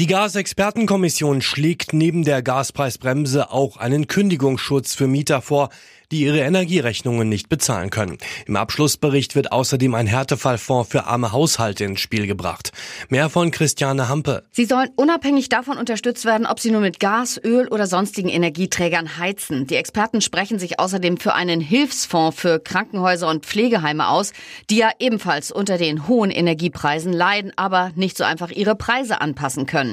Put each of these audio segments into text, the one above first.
Die Gasexpertenkommission schlägt neben der Gaspreisbremse auch einen Kündigungsschutz für Mieter vor, die ihre Energierechnungen nicht bezahlen können. Im Abschlussbericht wird außerdem ein Härtefallfonds für arme Haushalte ins Spiel gebracht. Mehr von Christiane Hampe. Sie sollen unabhängig davon unterstützt werden, ob sie nur mit Gas, Öl oder sonstigen Energieträgern heizen. Die Experten sprechen sich außerdem für einen Hilfsfonds für Krankenhäuser und Pflegeheime aus, die ja ebenfalls unter den hohen Energiepreisen leiden, aber nicht so einfach ihre Preise anpassen können.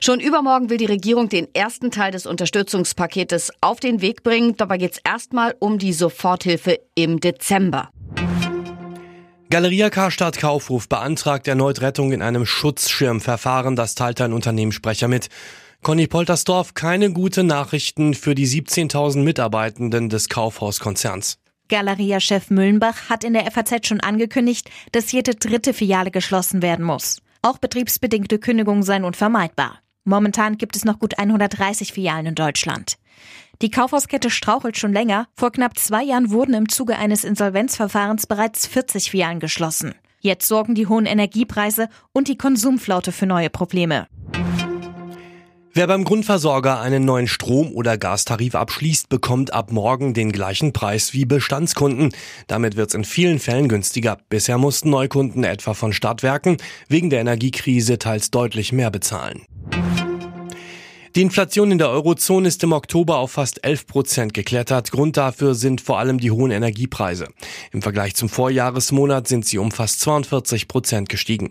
Schon übermorgen will die Regierung den ersten Teil des Unterstützungspaketes auf den Weg bringen. Dabei geht es erstmal um die Soforthilfe im Dezember. Galeria Karstadt Kaufhof beantragt erneut Rettung in einem Schutzschirmverfahren, das teilte ein Unternehmenssprecher mit. Conny Poltersdorf, keine gute Nachrichten für die 17.000 Mitarbeitenden des Kaufhauskonzerns. Galeria-Chef Müllenbach hat in der FAZ schon angekündigt, dass jede dritte Filiale geschlossen werden muss. Auch betriebsbedingte Kündigungen seien unvermeidbar. Momentan gibt es noch gut 130 Filialen in Deutschland. Die Kaufhauskette strauchelt schon länger. Vor knapp zwei Jahren wurden im Zuge eines Insolvenzverfahrens bereits 40 Filialen geschlossen. Jetzt sorgen die hohen Energiepreise und die Konsumflaute für neue Probleme. Wer beim Grundversorger einen neuen Strom- oder Gastarif abschließt, bekommt ab morgen den gleichen Preis wie Bestandskunden. Damit wird es in vielen Fällen günstiger. Bisher mussten Neukunden etwa von Stadtwerken wegen der Energiekrise teils deutlich mehr bezahlen. Die Inflation in der Eurozone ist im Oktober auf fast 11 Prozent geklettert. Grund dafür sind vor allem die hohen Energiepreise. Im Vergleich zum Vorjahresmonat sind sie um fast 42 Prozent gestiegen.